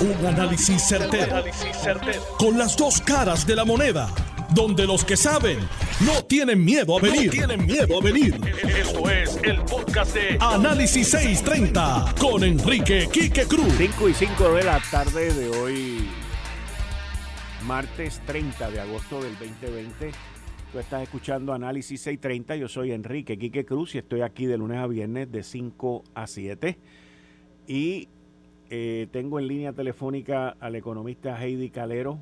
Un análisis certero, Con las dos caras de la moneda. Donde los que saben no tienen miedo a venir. tienen miedo a venir. Esto es el podcast de Análisis 630 con Enrique Quique Cruz. 5 y 5 de la tarde de hoy, martes 30 de agosto del 2020. Tú estás escuchando Análisis 630. Yo soy Enrique Quique Cruz y estoy aquí de lunes a viernes de 5 a 7. Y eh, tengo en línea telefónica al economista Heidi Calero.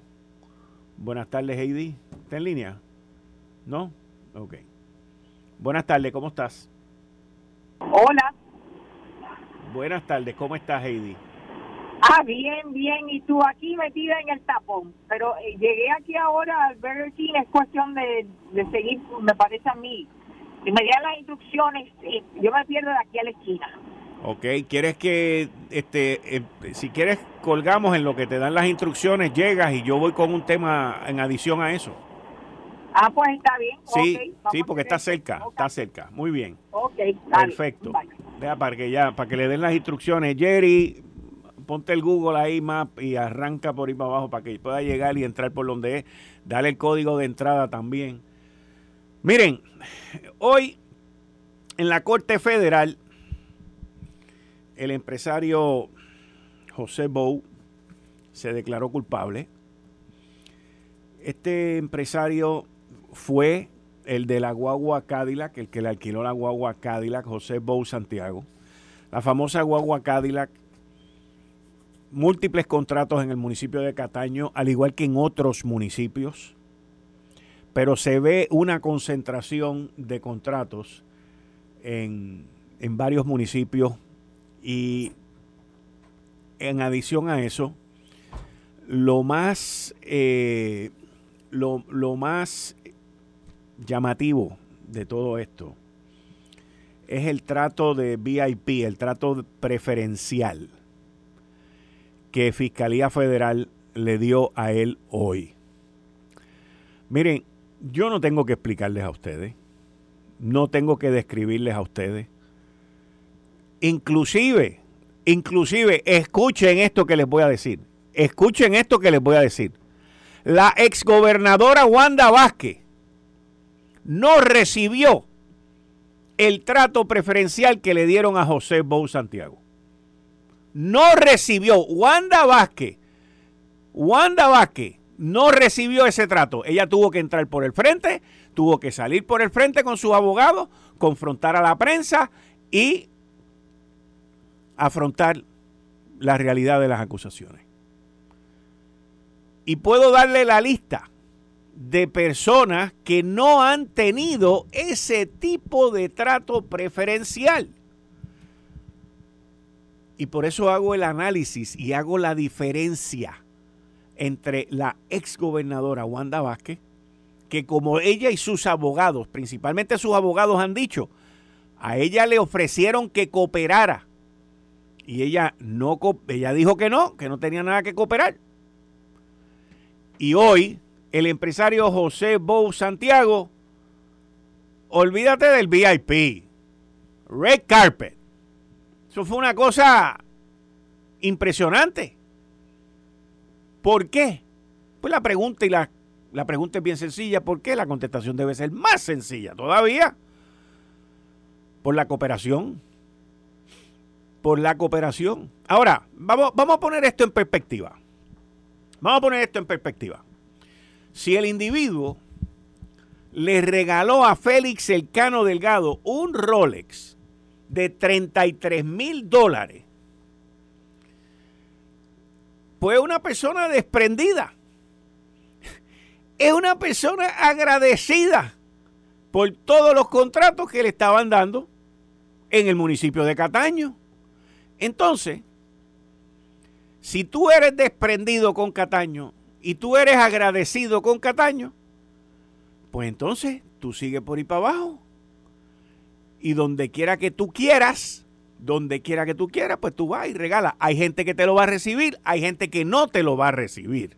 Buenas tardes, Heidi. ¿Está en línea? ¿No? Ok. Buenas tardes, ¿cómo estás? Hola. Buenas tardes, ¿cómo estás, Heidi? Ah, bien, bien. Y tú aquí metida en el tapón. Pero eh, llegué aquí ahora al Burger King. Es cuestión de, seguir, me parece a mí. Si me dieran las instrucciones, eh, yo me pierdo de aquí a la esquina. Ok, ¿quieres que, este, eh, si quieres, colgamos en lo que te dan las instrucciones, llegas y yo voy con un tema en adición a eso? Ah, pues está bien. Sí, sí, porque está cerca, está cerca. Muy bien. Ok, Perfecto. Deja para que ya, para que le den las instrucciones. Jerry, ponte el Google ahí Map y arranca por ahí para abajo para que pueda llegar y entrar por donde es. Dale el código de entrada también. Miren, hoy en la Corte Federal el empresario José Bou se declaró culpable. Este empresario fue el de la guagua Cadillac, el que le alquiló la guagua Cadillac, José Bou Santiago. La famosa guagua Cadillac, múltiples contratos en el municipio de Cataño, al igual que en otros municipios, pero se ve una concentración de contratos en, en varios municipios y en adición a eso, lo más, eh, lo, más llamativo de todo esto es el trato de VIP, el trato preferencial que Fiscalía Federal le dio a él hoy. Miren, yo no tengo que explicarles a ustedes, no tengo que describirles a ustedes Inclusive, inclusive, escuchen esto que les voy a decir. Escuchen esto que les voy a decir. La exgobernadora Wanda Vázquez no recibió el trato preferencial que le dieron a José Bou Santiago. No recibió. Wanda Vázquez, Wanda Vázquez no recibió ese trato. Ella tuvo que entrar por el frente, tuvo que salir por el frente con sus abogados, confrontar a la prensa y afrontar la realidad de las acusaciones. Y puedo darle la lista de personas que no han tenido ese tipo de trato preferencial. Y por eso hago el análisis y hago la diferencia entre la exgobernadora Wanda Vázquez, que como ella y sus abogados, principalmente sus abogados han dicho, a ella le ofrecieron que cooperara y ella no ella dijo que no, que no tenía nada que cooperar. Y hoy el empresario José Bou Santiago, olvídate del VIP, red carpet. Eso fue una cosa impresionante. ¿Por qué? Pues la pregunta y la, la pregunta es bien sencilla, ¿por qué? La contestación debe ser más sencilla todavía. Por la cooperación por la cooperación. Ahora, vamos, vamos a poner esto en perspectiva. Vamos a poner esto en perspectiva. Si el individuo le regaló a Félix Elcano Delgado un Rolex de 33 mil dólares, pues una persona desprendida. Es una persona agradecida por todos los contratos que le estaban dando en el municipio de Cataño. Entonces, si tú eres desprendido con Cataño y tú eres agradecido con Cataño, pues entonces tú sigues por ahí para abajo. Y donde quiera que tú quieras, donde quiera que tú quieras, pues tú vas y regalas. Hay gente que te lo va a recibir, hay gente que no te lo va a recibir.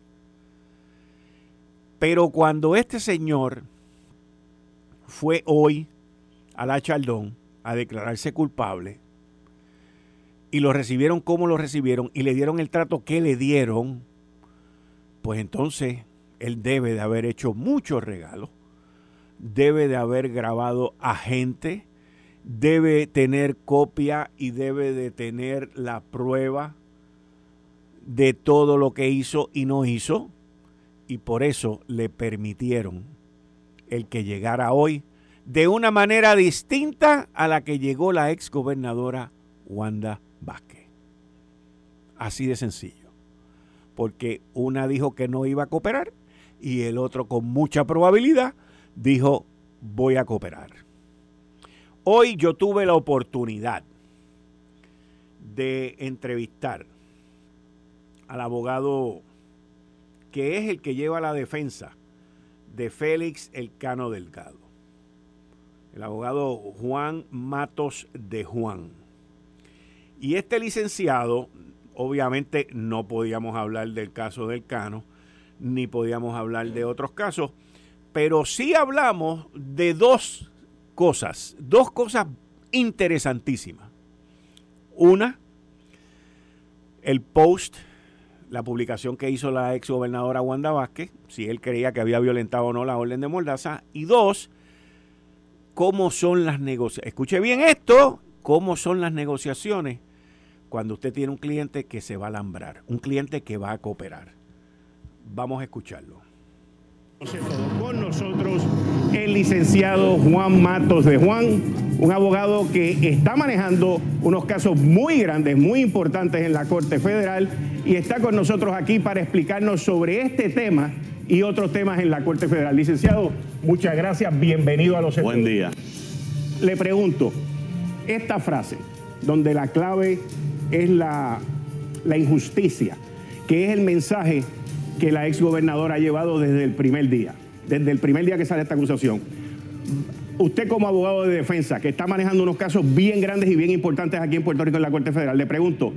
Pero cuando este señor fue hoy a la Chaldón a declararse culpable, y lo recibieron como lo recibieron y le dieron el trato que le dieron, pues entonces él debe de haber hecho muchos regalos, debe de haber grabado a gente, debe tener copia y debe de tener la prueba de todo lo que hizo y no hizo, y por eso le permitieron el que llegara hoy de una manera distinta a la que llegó la ex gobernadora Wanda. Así de sencillo. Porque una dijo que no iba a cooperar y el otro con mucha probabilidad dijo voy a cooperar. Hoy yo tuve la oportunidad de entrevistar al abogado que es el que lleva la defensa de Félix Elcano Delgado, el abogado Juan Matos de Juan. Y este licenciado, obviamente no podíamos hablar del caso del Cano, ni podíamos hablar de otros casos, pero sí hablamos de dos cosas, dos cosas interesantísimas. Una, el post, la publicación que hizo la ex gobernadora Wanda Vázquez, si él creía que había violentado o no la orden de Mordaza. Y dos, cómo son las negociaciones. Escuche bien esto, cómo son las negociaciones cuando usted tiene un cliente que se va a alambrar, un cliente que va a cooperar. Vamos a escucharlo. Con nosotros el licenciado Juan Matos de Juan, un abogado que está manejando unos casos muy grandes, muy importantes en la Corte Federal y está con nosotros aquí para explicarnos sobre este tema y otros temas en la Corte Federal. Licenciado, muchas gracias, bienvenido a los Buen día. Le pregunto, esta frase, donde la clave es la, la injusticia, que es el mensaje que la exgobernadora ha llevado desde el primer día, desde el primer día que sale esta acusación. Usted como abogado de defensa, que está manejando unos casos bien grandes y bien importantes aquí en Puerto Rico en la Corte Federal, le pregunto,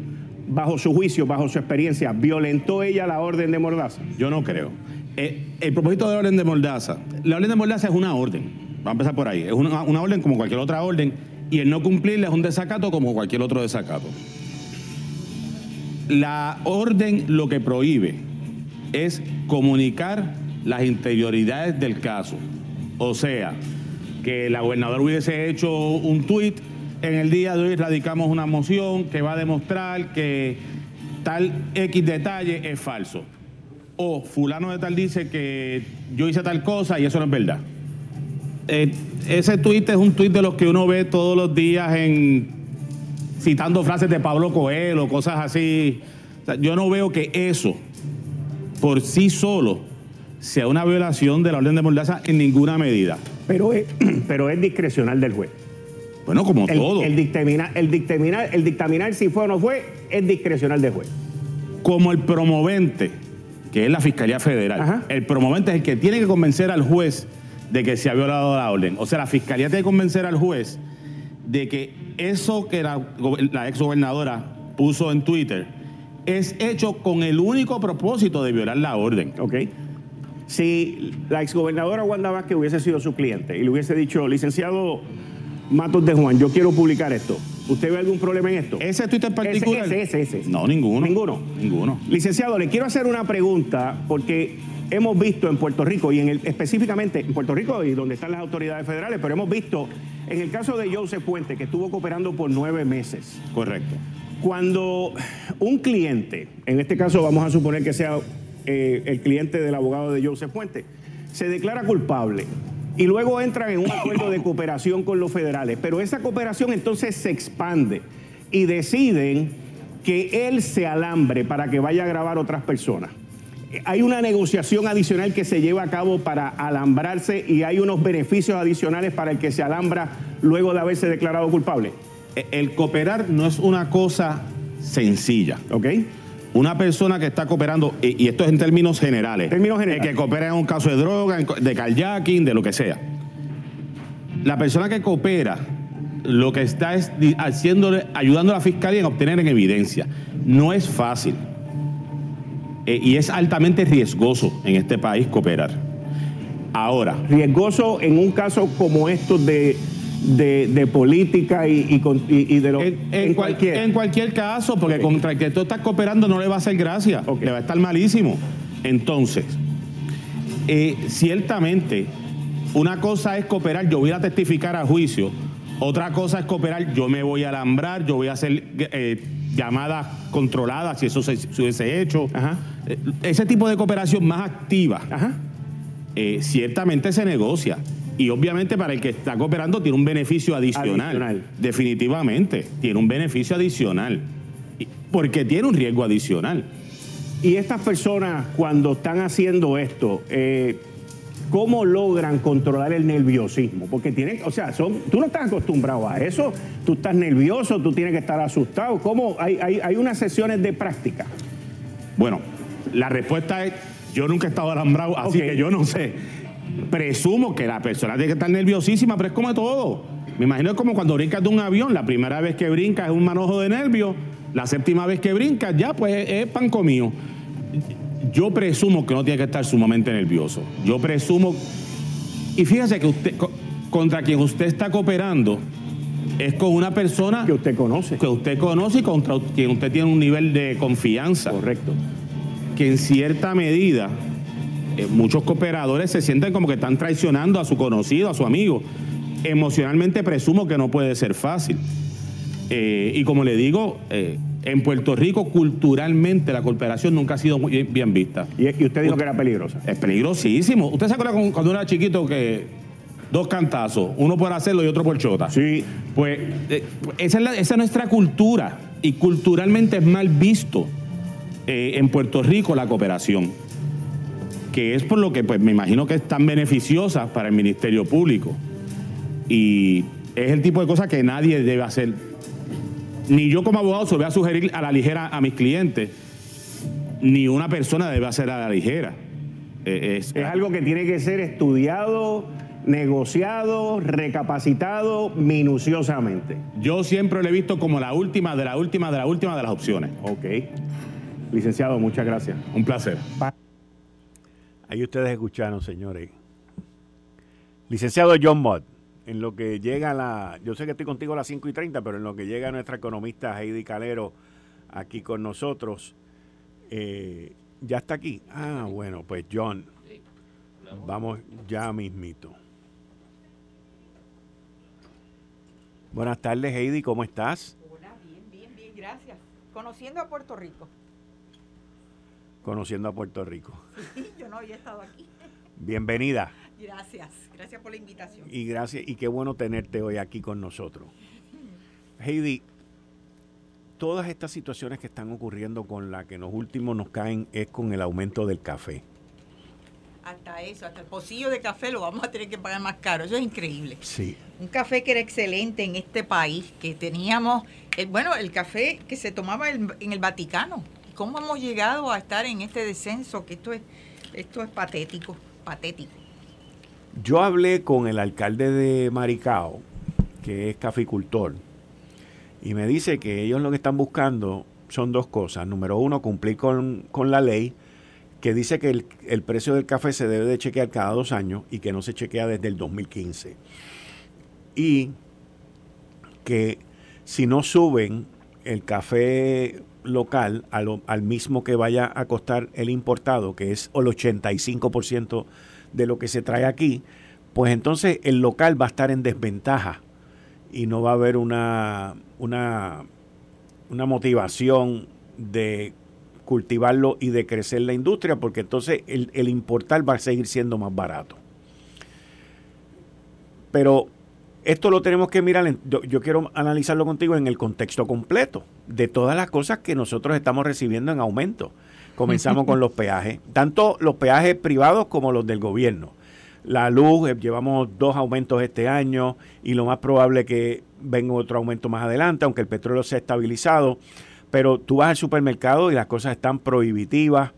bajo su juicio, bajo su experiencia, ¿violentó ella la orden de Mordaza? Yo no creo. Eh, el propósito de la orden de Mordaza, la orden de Mordaza es una orden, va a empezar por ahí, es una, una orden como cualquier otra orden y el no cumplirla es un desacato como cualquier otro desacato. La orden lo que prohíbe es comunicar las interioridades del caso. O sea, que la gobernadora hubiese hecho un tuit, en el día de hoy radicamos una moción que va a demostrar que tal X detalle es falso. O fulano de tal dice que yo hice tal cosa y eso no es verdad. Eh, ese tuit es un tuit de los que uno ve todos los días en citando frases de Pablo Coelho, cosas así. yo no veo que eso por sí solo sea una violación de la orden de Mordaza en ninguna medida. Pero es, pero es discrecional del juez. Bueno, como todo. El dictaminar, el, dictaminar, el dictaminar si fue o no fue es discrecional del juez. Como el promovente, que es la Fiscalía Federal, el promovente es el que tiene que convencer al juez de que se ha violado la orden. O sea, la Fiscalía tiene que convencer al juez de que eso que la, la ex gobernadora puso en Twitter es hecho con el único propósito de violar la orden. Ok. Si la exgobernadora Wanda Vázquez hubiese sido su cliente y le hubiese dicho, licenciado Matos de Juan, yo quiero publicar esto, ¿usted ve algún problema en esto? ¿Ese Twitter particular? Ese, ese, ese. No, ninguno. ¿Ninguno? Ninguno. Licenciado, le quiero hacer una pregunta porque hemos visto en Puerto Rico y en el, específicamente en Puerto Rico y donde están las autoridades federales, pero hemos visto en el caso de Joseph Puente que estuvo cooperando por nueve meses. Correcto. Cuando un cliente, en este caso vamos a suponer que sea eh, el cliente del abogado de Joseph Puente, se declara culpable y luego entran en un acuerdo de cooperación con los federales, pero esa cooperación entonces se expande y deciden que él se alambre para que vaya a grabar otras personas. Hay una negociación adicional que se lleva a cabo para alambrarse y hay unos beneficios adicionales para el que se alambra luego de haberse declarado culpable el cooperar no es una cosa sencilla. ¿Ok? Una persona que está cooperando, y esto es en términos generales. Términos generales. que coopera en un caso de droga, de kayaking, de lo que sea. La persona que coopera lo que está es haciéndole, ayudando a la fiscalía en obtener en evidencia. No es fácil. Eh, y es altamente riesgoso en este país cooperar. Ahora. Riesgoso en un caso como estos de de, política y, de lo en, cualquier en cualquier caso, porque contra el que tú estás cooperando no le va a hacer gracia, le va a estar malísimo. Entonces, eh, ciertamente, una cosa es cooperar, yo voy a testificar a juicio, otra cosa es cooperar, yo me voy a alambrar, yo voy a hacer eh, llamadas controladas, si eso se, hubiese hecho. Eh, ese tipo de cooperación más activa, ciertamente se negocia. Y obviamente para el que está cooperando tiene un beneficio adicional. Definitivamente, tiene un beneficio adicional. Porque tiene un riesgo adicional. Y estas personas cuando están haciendo esto, eh, ¿cómo logran controlar el nerviosismo? Porque tienen, o sea, son, tú no estás acostumbrado a eso, tú estás nervioso, tú tienes que estar asustado. ¿Cómo? Hay, hay unas sesiones de práctica. Bueno, la respuesta es, yo nunca he estado alambrado, así que yo no sé presumo que la persona tiene que estar nerviosísima, pero es como todo. Me imagino es como cuando brincas de un avión, la primera vez que brincas es un manojo de nervios, la séptima vez que brincas ya pues es pan comido. Yo presumo que no tiene que estar sumamente nervioso. Yo presumo, y fíjese que usted, contra quien usted está cooperando, es con una persona que usted conoce. Que usted conoce y contra quien usted tiene un nivel de confianza. Correcto. Que en cierta medida eh, muchos cooperadores se sienten como que están traicionando a su conocido, a su amigo. Emocionalmente presumo que no puede ser fácil. Eh, y como le digo, eh, en Puerto Rico culturalmente la cooperación nunca ha sido muy bien vista. ¿Y, usted dijo que era peligrosa? Es peligrosísimo. ¿Usted se acuerda cuando era chiquito que dos cantazos, uno por hacerlo y otro por chota? Sí. Pues esa, es esa es nuestra cultura y culturalmente es mal visto en Puerto Rico la cooperación que es por lo que pues me imagino que es tan beneficiosa para el Ministerio Público. Y es el tipo de cosas que nadie debe hacer. Ni yo como abogado se lo voy a sugerir a la ligera a mis clientes, ni una persona debe hacer a la ligera. Eh, es, es algo que tiene que ser estudiado, negociado, recapacitado minuciosamente. Yo siempre lo he visto como la última de la última de la última de las opciones. Ok. Licenciado, muchas gracias. Un placer. Ahí ustedes escucharon, señores. Licenciado John Mott, en lo que llega la. Yo sé que estoy contigo a las 5 y 30, pero en lo que llega nuestra economista Heidi Calero aquí con nosotros, eh, ya está aquí. Ah, bueno, pues John, vamos ya mismito. Buenas tardes, Heidi, ¿cómo estás? Hola, bien, bien, bien, gracias. Conociendo a Puerto Rico conociendo a Puerto Rico. Sí, yo no había estado aquí. Bienvenida. Gracias, gracias por la invitación. Y gracias, y qué bueno tenerte hoy aquí con nosotros. Heidi, todas estas situaciones que están ocurriendo con la que los últimos nos caen es con el aumento del café. Hasta eso, hasta el pocillo de café lo vamos a tener que pagar más caro. Eso es increíble. Sí. Un café que era excelente en este país, que teníamos, el, bueno, el café que se tomaba en el Vaticano ¿Cómo hemos llegado a estar en este descenso? Que esto es, esto es patético, patético. Yo hablé con el alcalde de Maricao, que es caficultor, y me dice que ellos lo que están buscando son dos cosas. Número uno, cumplir con, la ley que dice que el, el, precio del café se debe de chequear cada dos años y que no se chequea desde el 2015. Y que si no suben el café local al, mismo que vaya a costar el importado, que es el 85% de lo que se trae aquí, pues entonces el local va a estar en desventaja y no va a haber una, una, una motivación de cultivarlo y de crecer la industria, porque entonces el, el importar va a seguir siendo más barato. Pero esto lo tenemos que mirar, yo, quiero analizarlo contigo en el contexto completo de todas las cosas que nosotros estamos recibiendo en aumento. Comenzamos con los peajes, tanto los peajes privados como los del gobierno. La luz, eh, llevamos dos aumentos este año y lo más probable es que venga otro aumento más adelante, aunque el petróleo se ha estabilizado. Pero tú vas al supermercado y las cosas están prohibitivas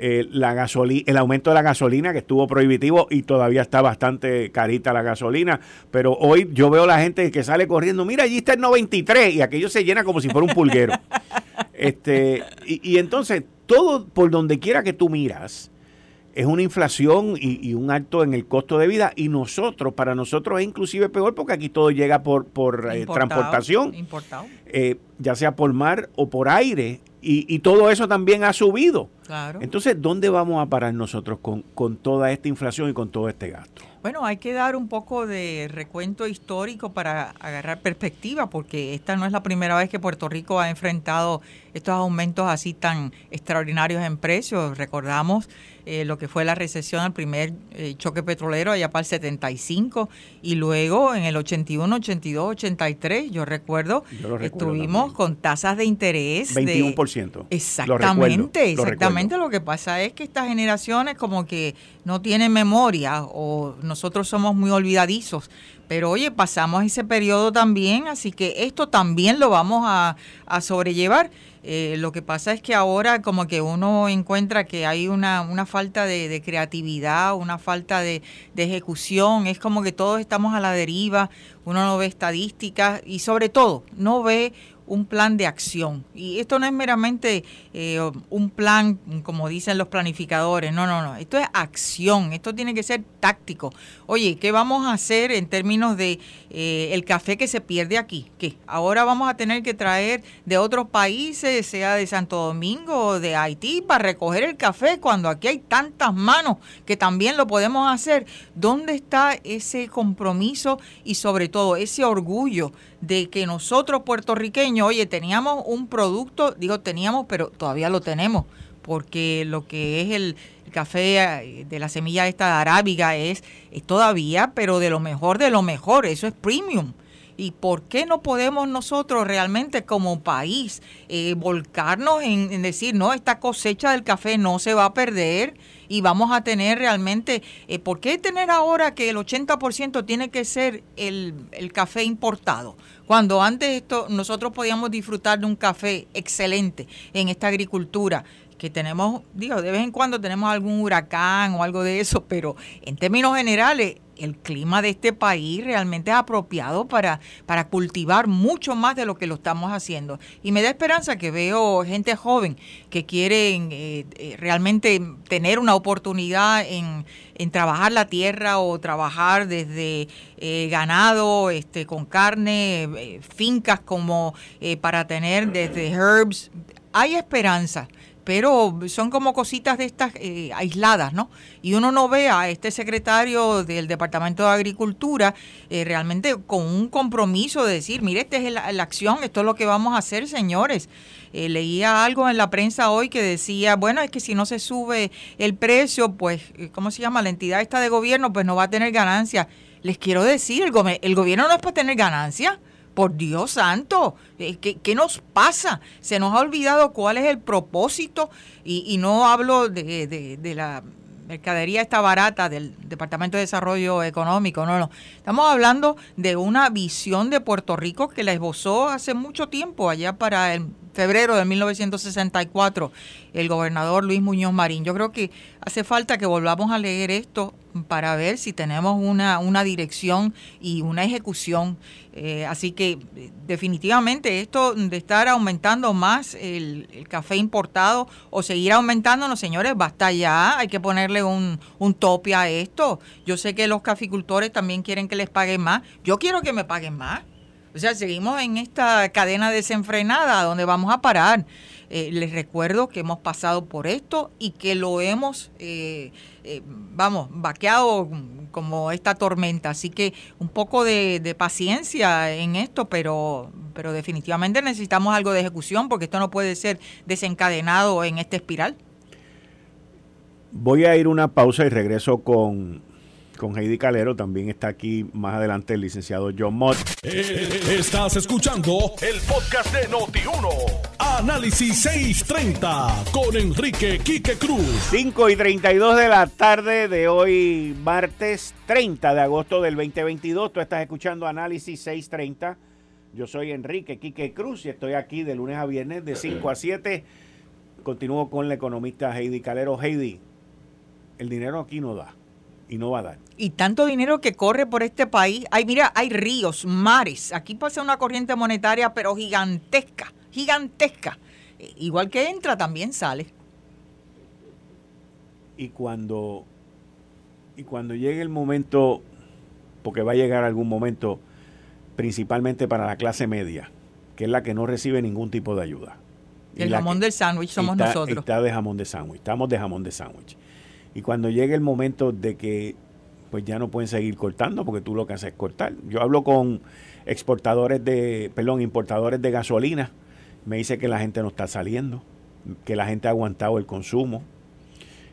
eh, la gasolina, el aumento de la gasolina que estuvo prohibitivo y todavía está bastante carita la gasolina, pero hoy yo veo la gente que sale corriendo, mira, allí está el 93 y aquello se llena como si fuera un pulguero. este, y, entonces, todo por donde quiera que tú miras, es una inflación y, un alto en el costo de vida y nosotros, para nosotros es inclusive peor porque aquí todo llega por, por eh, transportación, eh, ya sea por mar o por aire y, todo eso también ha subido. Claro. Entonces, ¿dónde vamos a parar nosotros con, con toda esta inflación y con todo este gasto? Bueno, hay que dar un poco de recuento histórico para agarrar perspectiva, porque esta no es la primera vez que Puerto Rico ha enfrentado estos aumentos así tan extraordinarios en precios. Recordamos eh, lo que fue la recesión al primer eh, choque petrolero allá para el 75 y luego en el 81, 82, 83, yo recuerdo, estuvimos con tasas de interés 21%. exactamente, exactamente. Lo, lo que pasa es que estas generaciones como que no tienen memoria o nosotros somos muy olvidadizos. Pero oye, pasamos ese periodo también, así que esto también lo vamos a, a sobrellevar. Eh, lo que pasa es que ahora como que uno encuentra que hay una, una falta de, creatividad, una falta de, de, ejecución, es como que todos estamos a la deriva, uno no ve estadísticas y sobre todo no ve un plan de acción. Y esto no es meramente eh, un plan, como dicen los planificadores, no, no, no, esto es acción, esto tiene que ser táctico. Oye, ¿qué vamos a hacer en términos de eh, el café que se pierde aquí? ¿Qué? Ahora vamos a tener que traer de otros países, sea de Santo Domingo o de Haití, para recoger el café cuando aquí hay tantas manos que también lo podemos hacer. ¿Dónde está ese compromiso y sobre todo ese orgullo de que nosotros puertorriqueños, oye, teníamos un producto, digo teníamos, pero todavía lo tenemos, porque lo que es el, café eh, de la semilla esta arábiga es, todavía, pero de lo mejor de lo mejor, eso es premium. ¿Y por qué no podemos nosotros realmente como país eh, volcarnos en, decir, no, esta cosecha del café no se va a perder? y vamos a tener realmente, eh, ¿por qué tener ahora que el 80% tiene que ser el, el café importado? Cuando antes esto nosotros podíamos disfrutar de un café excelente en esta agricultura que tenemos, digo, de vez en cuando tenemos algún huracán o algo de eso, pero en términos generales el clima de este país realmente es apropiado para, para cultivar mucho más de lo que lo estamos haciendo. Y me da esperanza que veo gente joven que quieren eh, eh, realmente tener una oportunidad en, trabajar la tierra o trabajar desde eh, ganado este, con carne, fincas como para tener desde herbs. Hay esperanza pero son como cositas de estas eh, aisladas, ¿no? Y uno no ve a este secretario del Departamento de Agricultura eh, realmente con un compromiso de decir, mire, esta es la, acción, esto es lo que vamos a hacer, señores. Eh, leía algo en la prensa hoy que decía, bueno, es que si no se sube el precio, pues, ¿cómo se llama? La entidad esta de gobierno, pues no va a tener ganancia. Les quiero decir, el, el gobierno no es para tener ganancia por Dios santo, eh, ¿qué, nos pasa? Se nos ha olvidado cuál es el propósito y, no hablo de, de, la mercadería esta barata del Departamento de Desarrollo Económico, no, no. Estamos hablando de una visión de Puerto Rico que la esbozó hace mucho tiempo, allá para el febrero de 1964, el gobernador Luis Muñoz Marín. Yo creo que hace falta que volvamos a leer esto para ver si tenemos una, una dirección y una ejecución. Eh, así que definitivamente esto de estar aumentando más el, café importado o seguir aumentando, no señores, basta ya, hay que ponerle un, un tope a esto. Yo sé que los caficultores también quieren que les paguen más. Yo quiero que me paguen más. O sea, seguimos en esta cadena desenfrenada donde vamos a parar. Eh, les recuerdo que hemos pasado por esto y que lo hemos, eh, eh, vamos, vaqueado como esta tormenta. Así que un poco de, de, paciencia en esto, pero, pero definitivamente necesitamos algo de ejecución porque esto no puede ser desencadenado en esta espiral. Voy a ir una pausa y regreso con con Heidi Calero. También está aquí más adelante el licenciado John Mott. Eh, estás escuchando el podcast de Noti1. Análisis 630 con Enrique Quique Cruz. 5 y 32 de la tarde de hoy, martes 30 de agosto del 2022. Tú estás escuchando Análisis 630. Yo soy Enrique Quique Cruz y estoy aquí de lunes a viernes de 5 a 7. Continúo con la economista Heidi Calero. Heidi, el dinero aquí no da y no va a dar. Y tanto dinero que corre por este país. Hay, mira, hay ríos, mares. Aquí pasa una corriente monetaria, pero gigantesca, gigantesca. Igual que entra, también sale. Y cuando, y cuando llegue el momento, porque va a llegar algún momento, principalmente para la clase media, que es la que no recibe ningún tipo de ayuda. El jamón del sándwich somos nosotros. Está de jamón de sándwich, estamos de jamón de sándwich. Y cuando llegue el momento de que pues ya no pueden seguir cortando porque tú lo que haces es cortar. Yo hablo con exportadores de, perdón, importadores de gasolina, me dice que la gente no está saliendo, que la gente ha aguantado el consumo.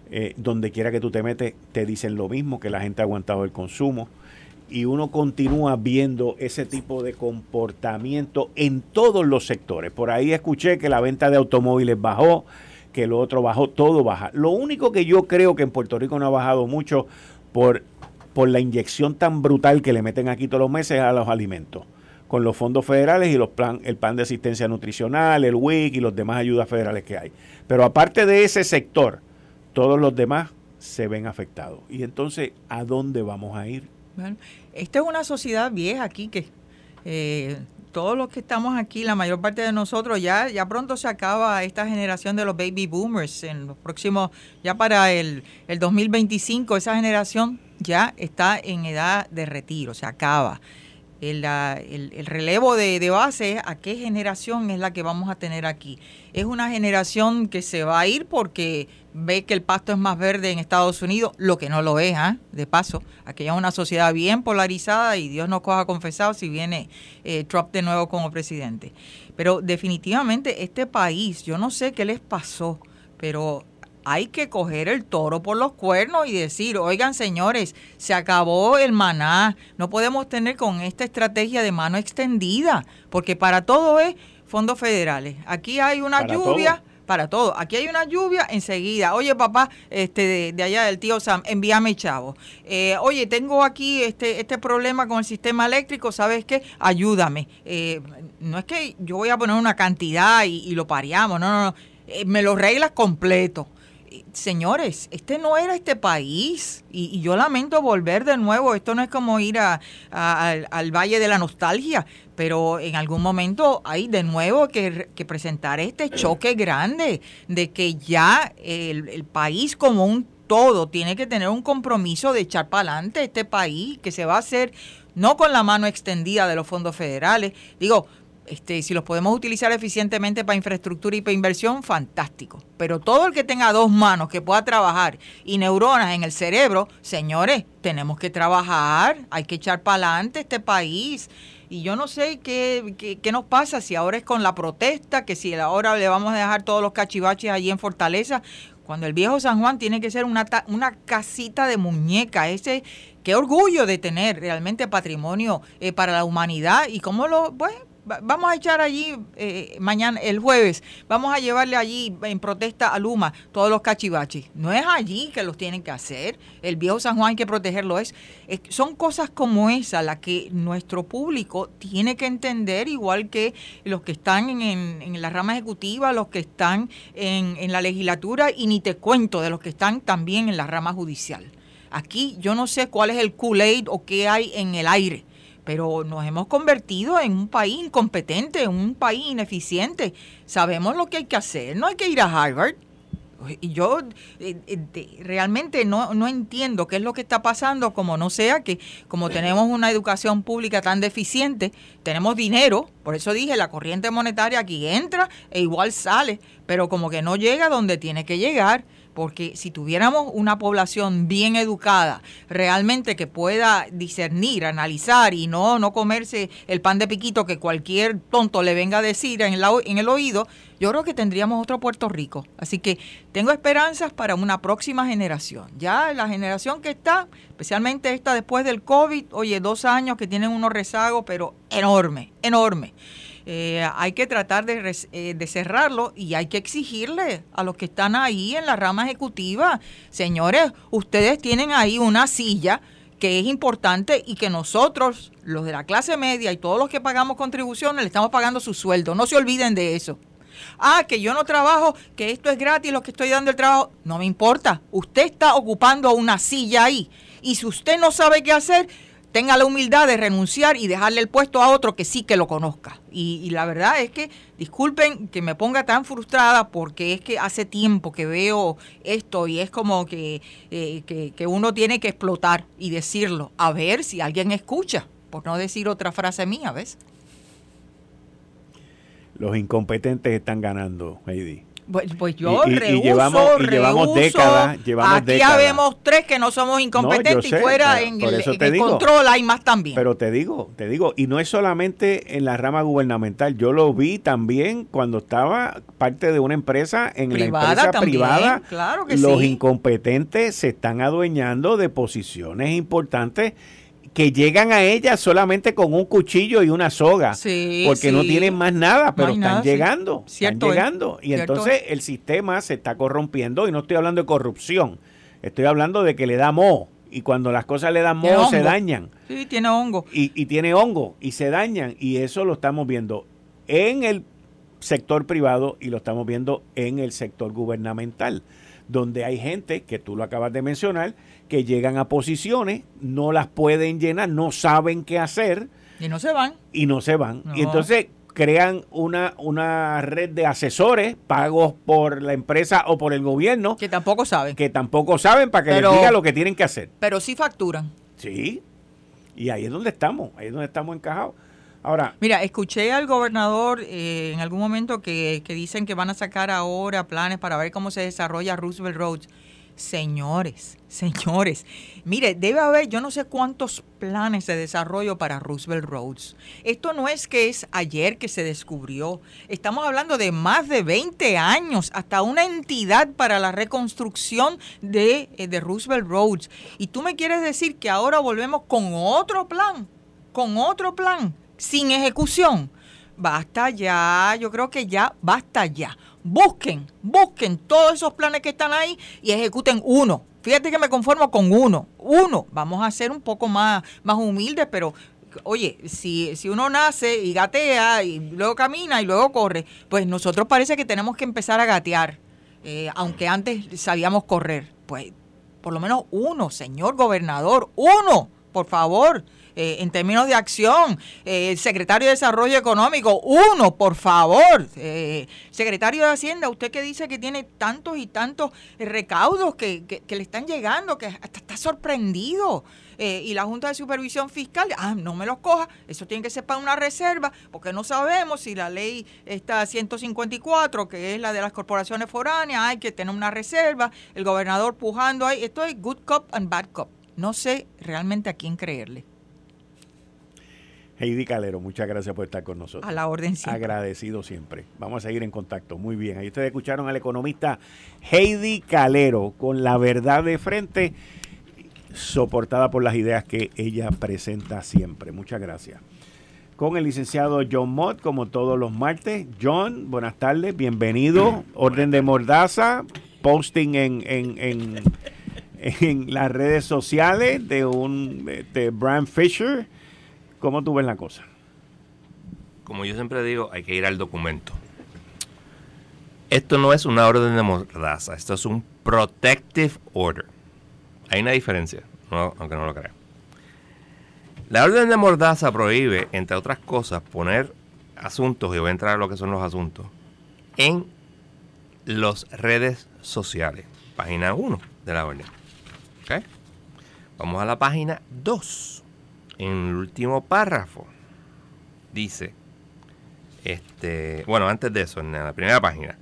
Eh, donde quiera que tú te metes, te dicen lo mismo, que la gente ha aguantado el consumo. Y uno continúa viendo ese tipo de comportamiento en todos los sectores. Por ahí escuché que la venta de automóviles bajó, que lo otro bajó, todo baja. Lo único que yo creo que en Puerto Rico no ha bajado mucho por, por la inyección tan brutal que le meten aquí todos los meses a los alimentos con los fondos federales y los plan, el plan de asistencia nutricional, el WIC y los demás ayudas federales que hay. Pero aparte de ese sector, todos los demás se ven afectados. Y entonces, ¿a dónde vamos a ir? Bueno, esta es una sociedad vieja aquí que eh, todos los que estamos aquí, la mayor parte de nosotros, ya, ya pronto se acaba esta generación de los baby boomers. En los próximos, ya para el, el 2025, esa generación ya está en edad de retiro, se acaba el, relevo de, base a qué generación es la que vamos a tener aquí. Es una generación que se va a ir porque ve que el pasto es más verde en Estados Unidos, lo que no lo es, ¿ah? de paso. Aquí hay una sociedad bien polarizada y Dios nos coja confesado si viene eh, Trump de nuevo como presidente. Pero definitivamente este país, yo no sé qué les pasó, pero hay que coger el toro por los cuernos y decir, oigan señores, se acabó el maná, no podemos tener con esta estrategia de mano extendida, porque para todo es fondos federales. Aquí hay una lluvia. Para todo. Aquí hay una lluvia enseguida. Oye, papá, este de, allá del tío Sam, envíame chavo. Eh, oye, tengo aquí este, este problema con el sistema eléctrico, ¿sabes qué? Ayúdame. Eh, no es que yo voy a poner una cantidad y, lo pareamos, no, no, no. Eh, me lo reglas completo señores, este no era este país y, yo lamento volver de nuevo, esto no es como ir al, Valle de la Nostalgia, pero en algún momento hay de nuevo que, presentar este choque grande de que ya el, el país como un todo tiene que tener un compromiso de echar para adelante este país que se va a hacer no con la mano extendida de los fondos federales. Digo, este, si los podemos utilizar eficientemente para infraestructura y para inversión, fantástico. Pero todo el que tenga dos manos que pueda trabajar y neuronas en el cerebro, señores, tenemos que trabajar, hay que echar para adelante este país. Y yo no sé qué, qué, nos pasa, si ahora es con la protesta, que si ahora le vamos a dejar todos los cachivaches allí en Fortaleza, cuando el viejo San Juan tiene que ser una, una casita de muñeca. Ese, qué orgullo de tener realmente patrimonio eh, para la humanidad y cómo lo, pues, vamos a echar allí eh, mañana, el jueves, vamos a llevarle allí en protesta a Luma todos los cachivaches. No es allí que los tienen que hacer. El viejo San Juan hay que protegerlo. Es, son cosas como esa las que nuestro público tiene que entender, igual que los que están en, en, la rama ejecutiva, los que están en, en la legislatura y ni te cuento de los que están también en la rama judicial. Aquí yo no sé cuál es el Kool-Aid o qué hay en el aire pero nos hemos convertido en un país incompetente, en un país ineficiente. Sabemos lo que hay que hacer, no hay que ir a Harvard. Y yo eh, eh, realmente no, no entiendo qué es lo que está pasando, como no sea que como tenemos una educación pública tan deficiente, tenemos dinero, por eso dije, la corriente monetaria aquí entra e igual sale, pero como que no llega donde tiene que llegar porque si tuviéramos una población bien educada, realmente que pueda discernir, analizar y no, no comerse el pan de piquito que cualquier tonto le venga a decir en en el oído, yo creo que tendríamos otro Puerto Rico. Así que tengo esperanzas para una próxima generación. Ya la generación que está, especialmente esta después del COVID, oye, dos años que tienen unos rezagos, pero enorme, enorme. Eh, hay que tratar eh, de, cerrarlo y hay que exigirle a los que están ahí en la rama ejecutiva, señores, ustedes tienen ahí una silla que es importante y que nosotros, los de la clase media y todos los que pagamos contribuciones, le estamos pagando su sueldo. No se olviden de eso. Ah, que yo no trabajo, que esto es gratis, lo que estoy dando el trabajo. No me importa. Usted está ocupando una silla ahí. Y si usted no sabe qué hacer, tenga la humildad de renunciar y dejarle el puesto a otro que sí que lo conozca. Y, la verdad es que, disculpen que me ponga tan frustrada porque es que hace tiempo que veo esto y es como que, eh, que, que uno tiene que explotar y decirlo, a ver si alguien escucha, por no decir otra frase mía, ¿ves? Los incompetentes están ganando, Heidi. Pues, pues yo y, llevamos, décadas, llevamos Aquí décadas. habemos tres que no somos incompetentes y fuera en, el, control hay más también. Pero te digo, te digo, y no es solamente en la rama gubernamental, yo lo vi también cuando estaba parte de una empresa en la empresa privada. Claro que los incompetentes se están adueñando de posiciones importantes que llegan a ella solamente con un cuchillo y una soga, porque no tienen más nada, pero están llegando, están llegando. Y entonces el sistema se está corrompiendo y no estoy hablando de corrupción, estoy hablando de que le da moho. Y cuando las cosas le dan moho, se dañan. Sí, tiene hongo. Y, y tiene hongo y se dañan. Y eso lo estamos viendo en el sector privado y lo estamos viendo en el sector gubernamental, donde hay gente, que tú lo acabas de mencionar, que llegan a posiciones, no las pueden llenar, no saben qué hacer. Y no se van. Y no se van. Y entonces crean una, una red de asesores pagos por la empresa o por el gobierno. Que tampoco saben. Que tampoco saben para que les diga lo que tienen que hacer. Pero sí facturan. Sí. Y ahí es donde estamos, ahí es donde estamos encajados. Ahora. Mira, escuché al gobernador eh, en algún momento que, que dicen que van a sacar ahora planes para ver cómo se desarrolla Roosevelt Roads. Señores, señores, mire, debe haber yo no sé cuántos planes de desarrollo para Roosevelt Roads. Esto no es que es ayer que se descubrió. Estamos hablando de más de 20 años, hasta una entidad para la reconstrucción de, eh, de Roosevelt Roads. Y tú me quieres decir que ahora volvemos con otro plan, con otro plan, sin ejecución. Basta ya, yo creo que ya, basta ya busquen, busquen todos esos planes que están ahí y ejecuten uno. Fíjate que me conformo con uno, uno. Vamos a ser un poco más, más humildes, pero oye, si, si uno nace y gatea y luego camina y luego corre, pues nosotros parece que tenemos que empezar a gatear, eh, aunque antes sabíamos correr. Pues por lo menos uno, señor gobernador, uno, por favor. Eh, en términos de acción. Eh, secretario de Desarrollo Económico, uno, por favor. Eh, secretario de Hacienda, usted que dice que tiene tantos y tantos recaudos que, que, le están llegando, que hasta está sorprendido. y la Junta de Supervisión Fiscal, ah, no me los coja, eso tiene que ser para una reserva, porque no sabemos si la ley está 154, que es la de las corporaciones foráneas, hay que tener una reserva, el gobernador pujando ahí, esto es good cop and bad cop. No sé realmente a quién creerle. Heidi Calero, muchas gracias por estar con nosotros. A la orden siempre. Agradecido siempre. Vamos a seguir en contacto. Muy bien. Ahí ustedes escucharon al economista Heidi Calero con la verdad de frente, soportada por las ideas que ella presenta siempre. Muchas gracias. Con el licenciado John Mott, como todos los martes. John, buenas tardes, bienvenido. Orden de Mordaza, posting en, en, en, en las redes sociales de un de Brian Fisher ¿Cómo tú ves la cosa? Como yo siempre digo, hay que ir al documento. Esto no es una orden de mordaza, esto es un protective order. Hay una diferencia, aunque no lo crea. La orden de mordaza prohíbe, entre otras cosas, poner asuntos, y voy a entrar a lo que son los asuntos, en las redes sociales. Página 1 de la orden. Vamos a la página 2 en el último párrafo dice, este, bueno, antes de eso, en la primera página,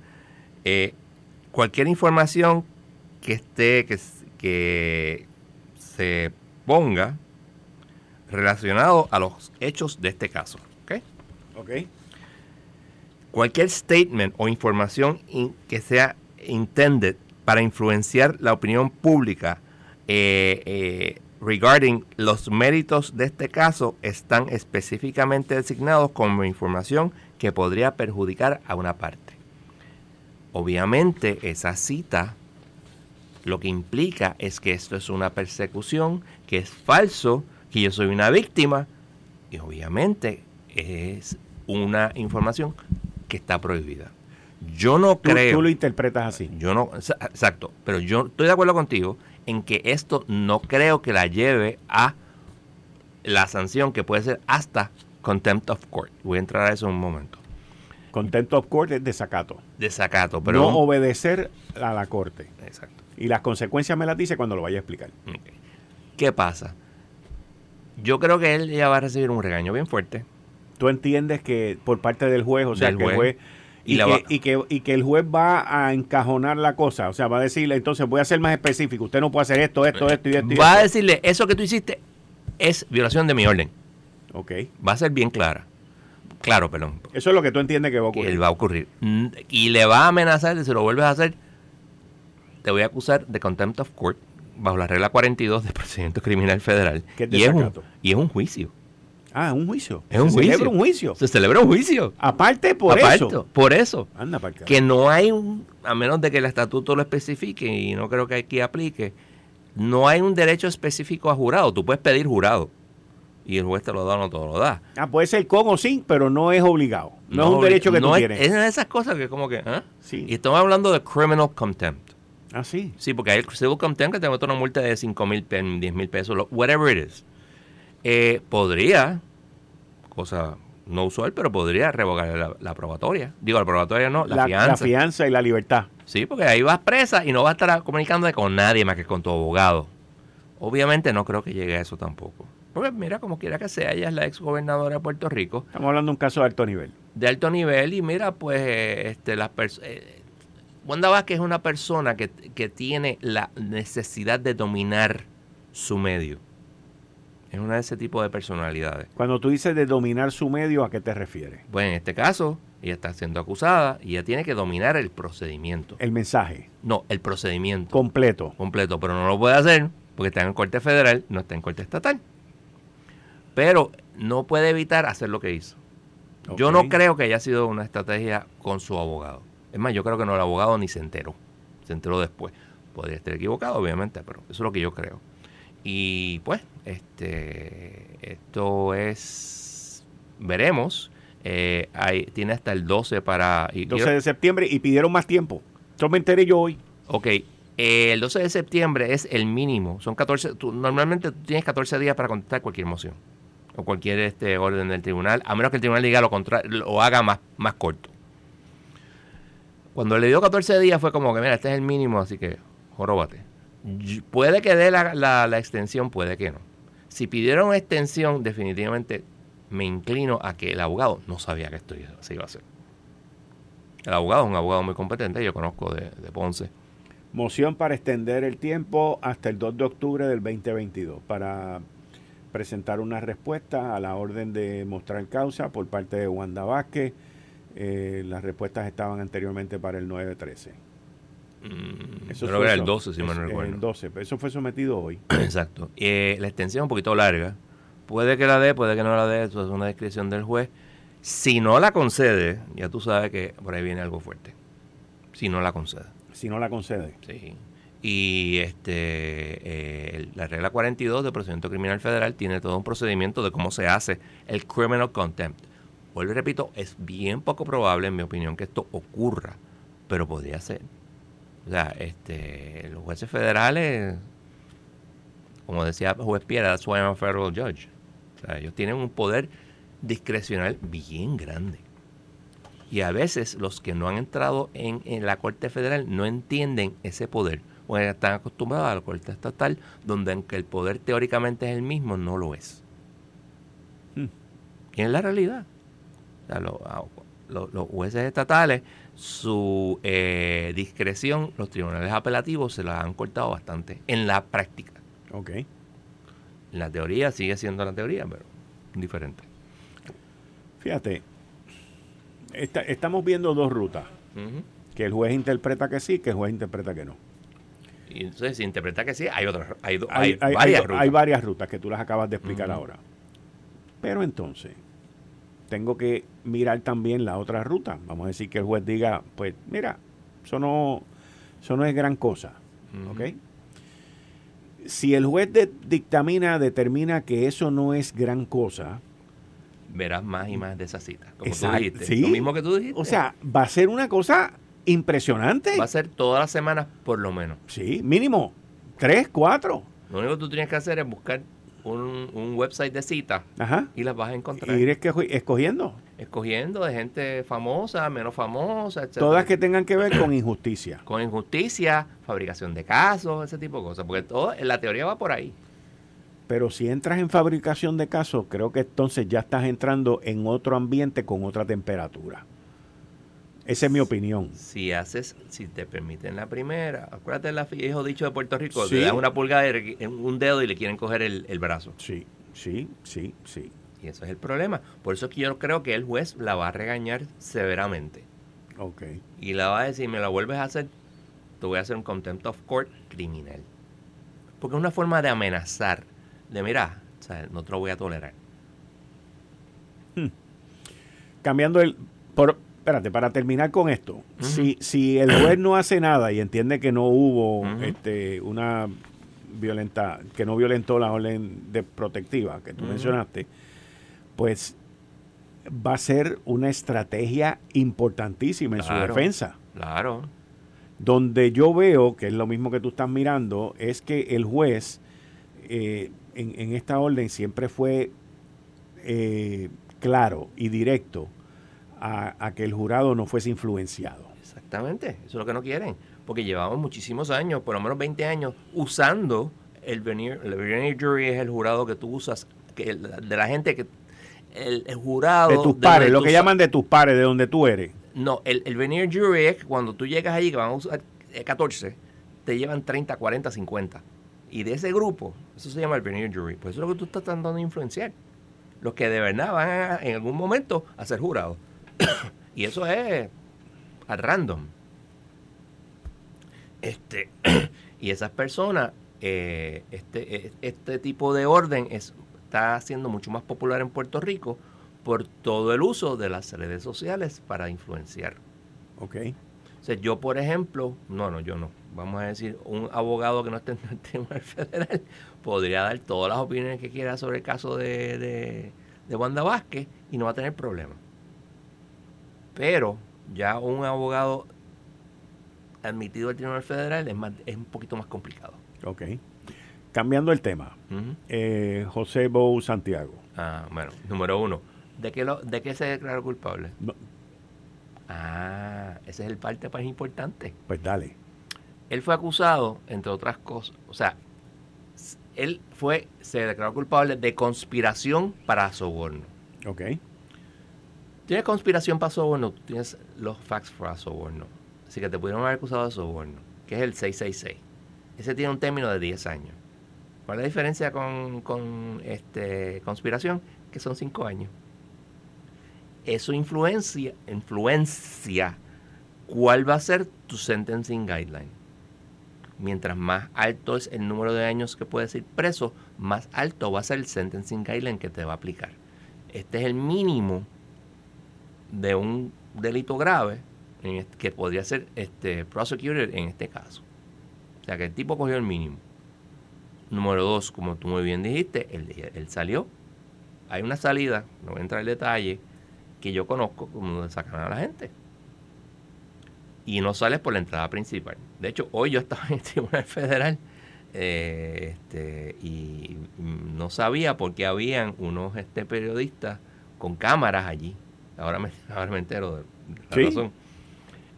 eh, cualquier información que esté, que, que se ponga relacionado a los hechos de este caso. ¿ok? Cualquier statement o información que sea intended para influenciar la opinión pública eh, eh, regarding los méritos de este caso están específicamente designados como información que podría perjudicar a una parte. Obviamente esa cita lo que implica es que esto es una persecución, que es falso, que yo soy una víctima y obviamente es una información que está prohibida. Yo no creo. Tú lo interpretas así. Yo no, exacto. Pero yo estoy de acuerdo contigo en que esto no creo que la lleve a la sanción que puede ser hasta contempt of court. Voy a entrar a eso en un momento. Contempt of court es desacato. Desacato, pero... no obedecer a la corte. Exacto. Y las consecuencias me las dice cuando lo vaya a explicar. ¿Qué pasa? Yo creo que él ya va a recibir un regaño bien fuerte. Tú entiendes que por parte del juez, o sea, Del que el juez. Y Y, la que, y, que, y que el juez va a encajonar la cosa. O sea, va a decirle, entonces voy a ser más específico. Usted no puede hacer esto, esto, esto y esto. y Va a decirle, eso que tú hiciste es violación de mi orden. Ok. Va a ser bien clara. Claro, perdón. Eso es lo que tú entiendes que va a ocurrir. él va a ocurrir. Mm, Y le va a amenazar de si lo vuelves a hacer, te voy a acusar de contempt of court bajo la regla 42 del procedimiento criminal federal. Que es y, es un, y es un juicio. Ah, un juicio. Es un Se juicio. celebra un juicio. Se celebra un juicio. Aparte por Aparte, eso. Por eso. Anda para acá. Que no hay un, a menos de que el estatuto lo especifique, y no creo que aquí aplique, no hay un derecho específico a jurado. Tú puedes pedir jurado. Y el juez te lo da o no te lo da. Ah, puede ser con o sin, pero no es obligado. No, es un derecho que no tú es- tienes. Es de esas cosas que como que... ¿ah? Sí. Y estamos hablando de criminal contempt. Ah, sí. Sí, porque hay el civil contempt que te mete una multa de 5 mil, 10 mil pesos, whatever it is. Eh, podría, cosa no usual, pero podría revocar la, la probatoria. Digo, la probatoria no, la, La, fianza. la fianza y la libertad. Sí, porque ahí vas presa y no vas a estar comunicándote con nadie más que con tu abogado. Obviamente no creo que llegue a eso tampoco. Porque mira, como quiera que sea, ella es la ex gobernadora de Puerto Rico, Estamos hablando de un caso de alto nivel. de alto nivel, y mira, pues, eh, este, las personas... Wanda Vázquez es una persona que, que tiene la necesidad de dominar su medio. Es una de ese tipo de personalidades. Cuando tú dices de dominar su medio, ¿a qué te refieres? Pues en este caso, ella está siendo acusada y ella tiene que dominar el procedimiento. El mensaje No, el procedimiento. completo. completo, pero no lo puede hacer porque está en corte federal, no está en corte estatal. Pero no puede evitar hacer lo que hizo. Yo no creo que haya sido una estrategia con su abogado. Es más, yo creo que no el abogado ni se enteró. Se enteró después. Podría estar equivocado, obviamente, pero eso es lo que yo creo. Y pues, este, esto es, veremos. Eh, hay- tiene hasta el 12 para... y 12 quiero- de septiembre y pidieron más tiempo. Yo me enteré yo hoy. Ok, eh, el 12 de septiembre es el mínimo. Son 14, tú- normalmente tú tienes 14 días para contestar cualquier moción o cualquier este, orden del tribunal, a menos que el tribunal diga lo contrario, lo haga más, más corto. Cuando le dio 14 días fue como que, mira, este es el mínimo, así que joróbate. Puede que dé la, extensión, puede que no. Si pidieron extensión, definitivamente me inclino a que el abogado no sabía que esto se iba a hacer. El abogado es un abogado muy competente, yo conozco de, de Ponce. Moción para extender el tiempo hasta el 2 de octubre del 2022 para presentar una respuesta a la orden de mostrar causa por parte de Wanda Vázquez. Eh, las respuestas estaban anteriormente para el 9-13. Mm, Eso creo que era el so- 12, si mal no recuerdo. El 12, pero eso fue sometido hoy. Exacto. Eh, la extensión es un poquito larga. Puede que la dé, puede que no la dé, eso es una discreción del juez. Si no la concede, ya tú sabes que por ahí viene algo fuerte. Si no la concede. Si no la concede. Sí. Y este eh, la regla 42 del procedimiento criminal federal tiene todo un procedimiento de cómo se hace el criminal contempt. Vuelvo y repito, es bien poco probable, en mi opinión, que esto ocurra, pero podría ser. O sea, este, los jueces federales, como decía el juez Piera, that's why I'm a federal judge. O sea, ellos tienen un poder discrecional bien grande. Y a veces los que no han entrado en, en la Corte Federal no entienden ese poder. O están acostumbrados a la Corte Estatal, donde aunque el poder teóricamente es el mismo, no lo es. Hmm. Y es la realidad. O sea, lo- los jueces estatales, su eh, discreción, los tribunales apelativos se la han cortado bastante en la práctica. Ok. En la teoría sigue siendo la teoría, pero diferente. Fíjate, esta- estamos viendo dos rutas. Que el juez interpreta que sí, que el juez interpreta que no. Y entonces, si interpreta que sí, hay, otras, hay, Hay, varias hay- rutas. hay varias rutas que tú las acabas de explicar ahora. Pero entonces, tengo que mirar también la otra ruta. Vamos a decir que el juez diga, pues mira, eso no, eso no es gran cosa. ¿ok? Si el juez de- dictamina, determina que eso no es gran cosa, verás más y más de esas citas. Como tú dijiste. sí. Lo mismo que tú dijiste. o sea, va a ser una cosa impresionante. va a ser todas las semanas por lo menos. Sí, mínimo tres, cuatro. Lo único que tú tienes que hacer es buscar un, un website de cita Ajá. y las vas a encontrar. Y ir esco- escogiendo. Escogiendo de gente famosa, menos famosa, etc. Todas que tengan que ver con injusticia. Con injusticia, fabricación de casos, ese tipo de cosas. Porque todo, la teoría va por ahí. Pero si entras en fabricación de casos, creo que entonces ya estás entrando en otro ambiente con otra temperatura. Esa es mi opinión. Si haces, si te permiten la primera, acuérdate del viejo dicho de Puerto Rico, Sí. te dan una pulgada le- en un dedo y le quieren coger el, el brazo. Sí, sí, sí, sí. Y eso es el problema. Por eso es que yo creo que el juez la va a regañar severamente. Ok. Y la va a decir, me la vuelves a hacer, te voy a hacer un contempt of court criminal. Porque es una forma de amenazar, de mira, o sea, no te lo voy a tolerar. Cambiando el... Por, espérate, para terminar con esto. si, si el juez no hace nada y entiende que no hubo este, una violenta, que no violentó la orden de protectiva que tú mencionaste, pues va a ser una estrategia importantísima en su defensa. Claro. Donde yo veo, que es lo mismo que tú estás mirando, es que el juez eh, en, en esta orden siempre fue eh, claro y directo a, a que el jurado no fuese influenciado. Exactamente, eso es lo que no quieren, porque llevamos muchísimos años, por lo menos 20 años, usando el venir, el venir jury es el jurado que tú usas, que el- de la gente que el, el jurado De tus donde pares, lo que llaman de tus pares, de donde tú eres. No, el, el venir jury es que cuando tú llegas allí, que van a usar eh, 14, te llevan 30, 40, 50. Y de ese grupo, eso se llama el venir jury. Pues eso es lo que tú estás tratando de influenciar. Los que de verdad van a, en algún momento a ser jurados. y eso es al random. Este, y esas personas, eh, este, eh, este tipo de orden es, está siendo mucho más popular en Puerto Rico por todo el uso de las redes sociales para influenciar. Ok. O sea, yo, por ejemplo, no, no, yo no. Vamos a decir, un abogado que no esté en el Tribunal Federal podría dar todas las opiniones que quiera sobre el caso de, de, de Wanda Vázquez y no va a tener problema. Pero ya un abogado admitido al Tribunal Federal es, más, es un poquito más complicado. Ok. Cambiando el tema, eh, José Bou Santiago. Ah, bueno, número uno. ¿De qué, lo, ¿De qué se declaró culpable? No, Ah, ese es el parte más importante. pues dale. Él fue acusado, entre otras cosas, o sea, él fue, se declaró culpable de conspiración para soborno. Ok. Tienes conspiración para soborno, tienes los facts para soborno. Así que te pudieron haber acusado de soborno, que es el 666. Ese tiene un término de 10 años. ¿Cuál es la diferencia con, con, este, conspiración? Que son 5 años. Eso influencia, influencia cuál va a ser tu sentencing guideline. Mientras más alto es el número de años que puedes ir preso, más alto va a ser el sentencing guideline que te va a aplicar. Este es el mínimo de un delito grave en este- que podría ser este, prosecuted en este caso. O sea que el tipo cogió el mínimo. Número dos, como tú muy bien dijiste, él, él salió. Hay una salida, no voy a entrar en detalle, que yo conozco como donde sacan a la gente. Y no sales por la entrada principal. De hecho, hoy yo estaba en el Tribunal Federal eh, este, y no sabía por qué habían unos este, periodistas con cámaras allí. Ahora me, ahora me entero de, la Sí. razón.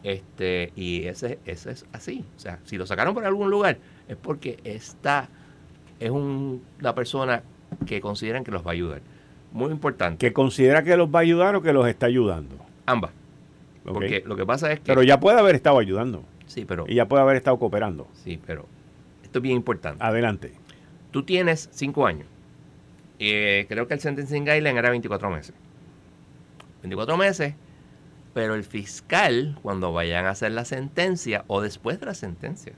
Este, y ese, ese es así. O sea, si lo sacaron por algún lugar, es porque está, es un, la persona que consideran que los va a ayudar. Muy importante. ¿Que considera que los va a ayudar o que los está ayudando? Ambas. Porque lo que pasa es que. Pero ya puede haber estado ayudando. sí, pero. Y ya puede haber estado cooperando. Sí, pero. Esto es bien importante. Adelante. Tú tienes 5 años. Eh, creo que el sentencing guideline era 24 meses. 24 meses. Pero el fiscal, cuando vayan a hacer la sentencia o después de la sentencia,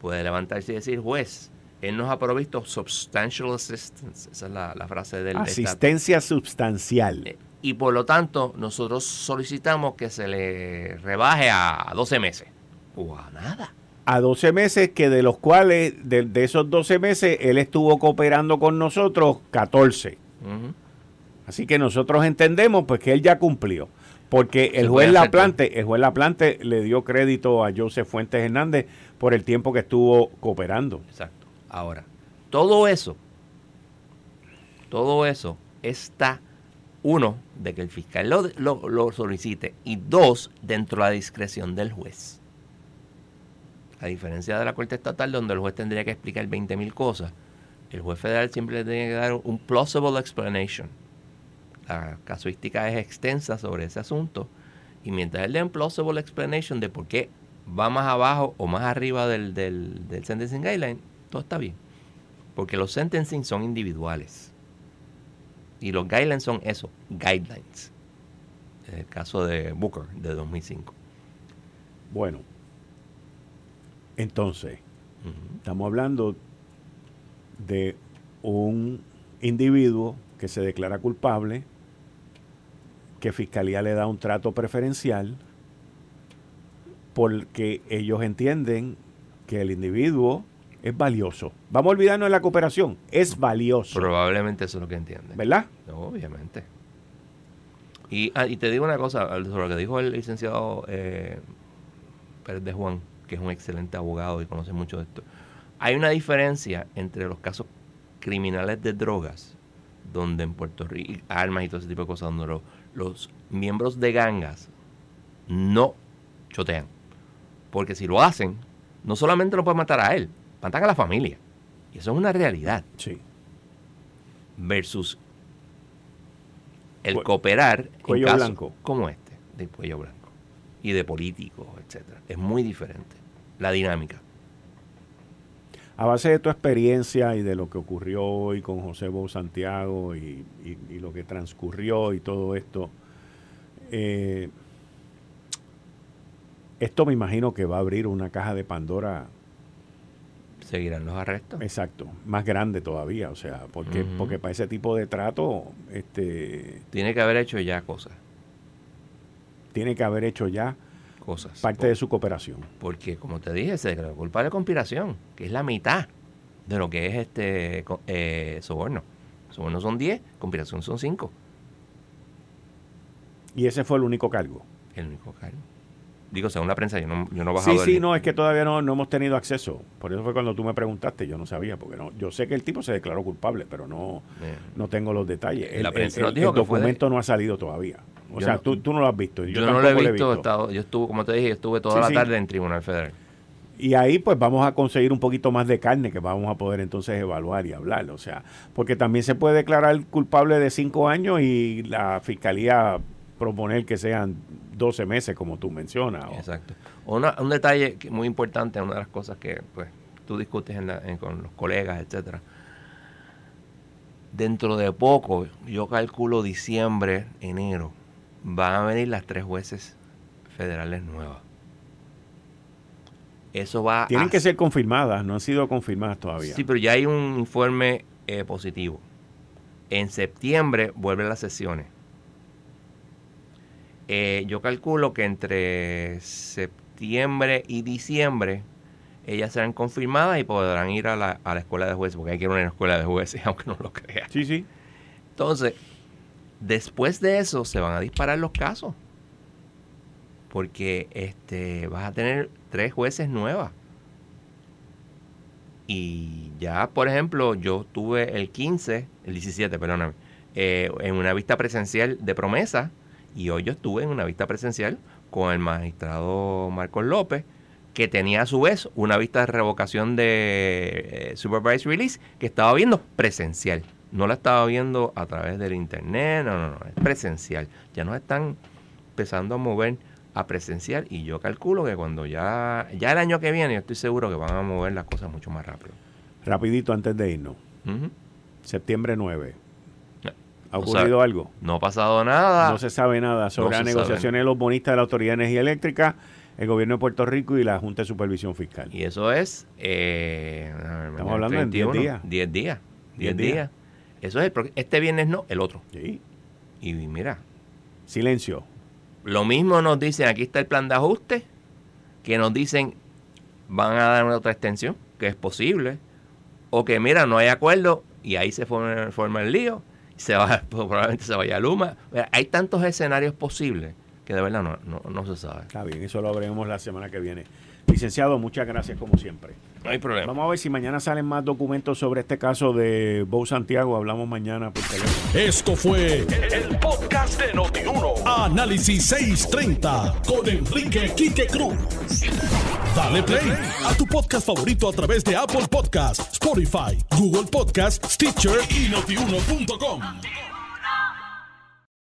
puede levantarse y decir, juez, él nos ha provisto substantial assistance. Esa es la, la frase del. Asistencia sustancial. Eh, Y por lo tanto, nosotros solicitamos que se le rebaje a 12 meses. O a nada. A 12 meses, que de los cuales, de, de esos 12 meses, él estuvo cooperando con nosotros 14. Ujú. Así que nosotros entendemos pues que él ya cumplió. Porque el juez Laplante, el juez Laplante le dio crédito a Joseph Fuentes Hernández por el tiempo que estuvo cooperando. Exacto. Ahora, todo eso Todo eso está, uno, de que el fiscal lo, lo, lo solicite y dos, dentro de la discreción del juez. A diferencia de la Corte Estatal, donde el juez tendría que explicar 20.000 cosas, el juez federal siempre le tiene que dar un plausible explanation. La casuística es extensa sobre ese asunto y mientras él dé un plausible explanation de por qué va más abajo o más arriba del, del, del sentencing guideline, todo está bien. Porque los sentencing son individuales. Y los guidelines son eso, guidelines. En el caso de Booker de 2005. Bueno, entonces, estamos hablando de un individuo que se declara culpable, que Fiscalía le da un trato preferencial, porque ellos entienden que el individuo es valioso. Vamos a olvidarnos de la cooperación, es valioso. Probablemente eso es lo que entienden. ¿Verdad? Obviamente. Y, ah, y te digo una cosa sobre lo que dijo el licenciado eh, Pérez de Juan, que es un excelente abogado y conoce mucho de esto. Hay una diferencia entre los casos criminales de drogas, donde en Puerto Rico, armas y todo ese tipo de cosas, donde los, los miembros de gangas no chotean. Porque si lo hacen, no solamente lo pueden matar a él, matan a la familia. Y eso es una realidad. Sí. Versus el cooperar cuello en casos blanco. como este, de cuello blanco. Y de políticos, etcétera. Es muy diferente la dinámica. A base de tu experiencia y de lo que ocurrió hoy con José Bou Santiago y, y- y lo que transcurrió y todo esto, eh, esto me imagino que va a abrir una caja de Pandora, Seguirán los arrestos. exacto, más grande todavía, o sea, porque, porque para ese tipo de trato este, Tiene que haber hecho ya cosas. tiene que haber hecho ya Cosas. parte de su cooperación. Porque, como te dije, se declaró culpable de conspiración, que es la mitad de lo que es este eh, soborno. Soborno son 10, conspiración son 5. Y ese fue el único cargo. El único cargo. Digo, según la prensa, yo no, yo no Sí, bajado sí, el- no, es que todavía no, no hemos tenido acceso. Por eso fue cuando tú me preguntaste, yo no sabía, porque no, yo sé que el tipo se declaró culpable, pero no, no tengo los detalles. El, La prensa el- nos el- dijo el que fue de- documento no ha salido todavía. O Yo sea, no- tú, tú no lo has visto. Yo, Yo, no lo he visto, he estado- yo estuve, como te dije, yo estuve toda Sí, la sí. tarde en Tribunal Federal. Y ahí pues vamos a conseguir un poquito más de carne que vamos a poder entonces evaluar y hablar. O sea, porque también se puede declarar culpable de cinco años y la fiscalía proponer que sean 12 meses, como tú mencionas. o- Exacto. Una- un detalle muy importante, una de las cosas que pues tú discutes en la- en- con los colegas, etcétera. Dentro de poco, yo calculo diciembre, enero, van a venir las tres jueces federales nuevas. Eso va Tienen a que ser confirmadas, no han sido confirmadas todavía. Sí, pero ya hay un informe eh, positivo. En septiembre vuelven las sesiones. Eh, yo calculo que entre septiembre y diciembre ellas serán confirmadas y podrán ir a la, a la escuela de jueces, porque hay que ir a una escuela de jueces, aunque no lo creas. Sí, sí. Entonces, después de eso se van a disparar los casos. Porque este vas a tener tres jueces nuevas. Y ya, por ejemplo, yo tuve el 15, el 17, perdóname, eh, en una vista presencial de promesa. Y hoy yo estuve en una vista presencial con el magistrado Marcos López, que tenía a su vez una vista de revocación de eh, Supervised Release que estaba viendo presencial. No la estaba viendo a través del internet, no, no, no, es presencial. Ya nos están empezando a mover a presencial y yo calculo que cuando ya, ya el año que viene, yo estoy seguro que van a mover las cosas mucho más rápido. Rapidito antes de irnos. Septiembre 9. No. ¿Ha O sea, ocurrido algo? No ha pasado nada. No se sabe nada sobre No las negociaciones de los bonistas de la Autoridad de Energía Eléctrica, el gobierno de Puerto Rico y la Junta de Supervisión Fiscal. Y eso es. eh, Estamos hablando de 10 días. 10 días. 10 10 días. Eso es el este viernes no, el otro. Sí. Y mira, Silencio. lo mismo nos dicen, aquí está el plan de ajuste, que nos dicen van a dar una otra extensión, que es posible, o que mira, no hay acuerdo y ahí se forma, forma el lío, se va, probablemente se vaya a Luma. Mira, hay tantos escenarios posibles que de verdad no, no, no se sabe. Está bien, eso lo veremos la semana que viene. Licenciado, muchas gracias como siempre. No hay problema. Vamos a ver si mañana salen más documentos sobre este caso de Bo Santiago. Hablamos mañana por teléfono. Esto fue el, podcast de Notiuno. Análisis 630 con Enrique Quique Cruz. Dale play a tu podcast favorito a través de Apple Podcasts, Spotify, Google Podcasts, Stitcher y notiuno.com.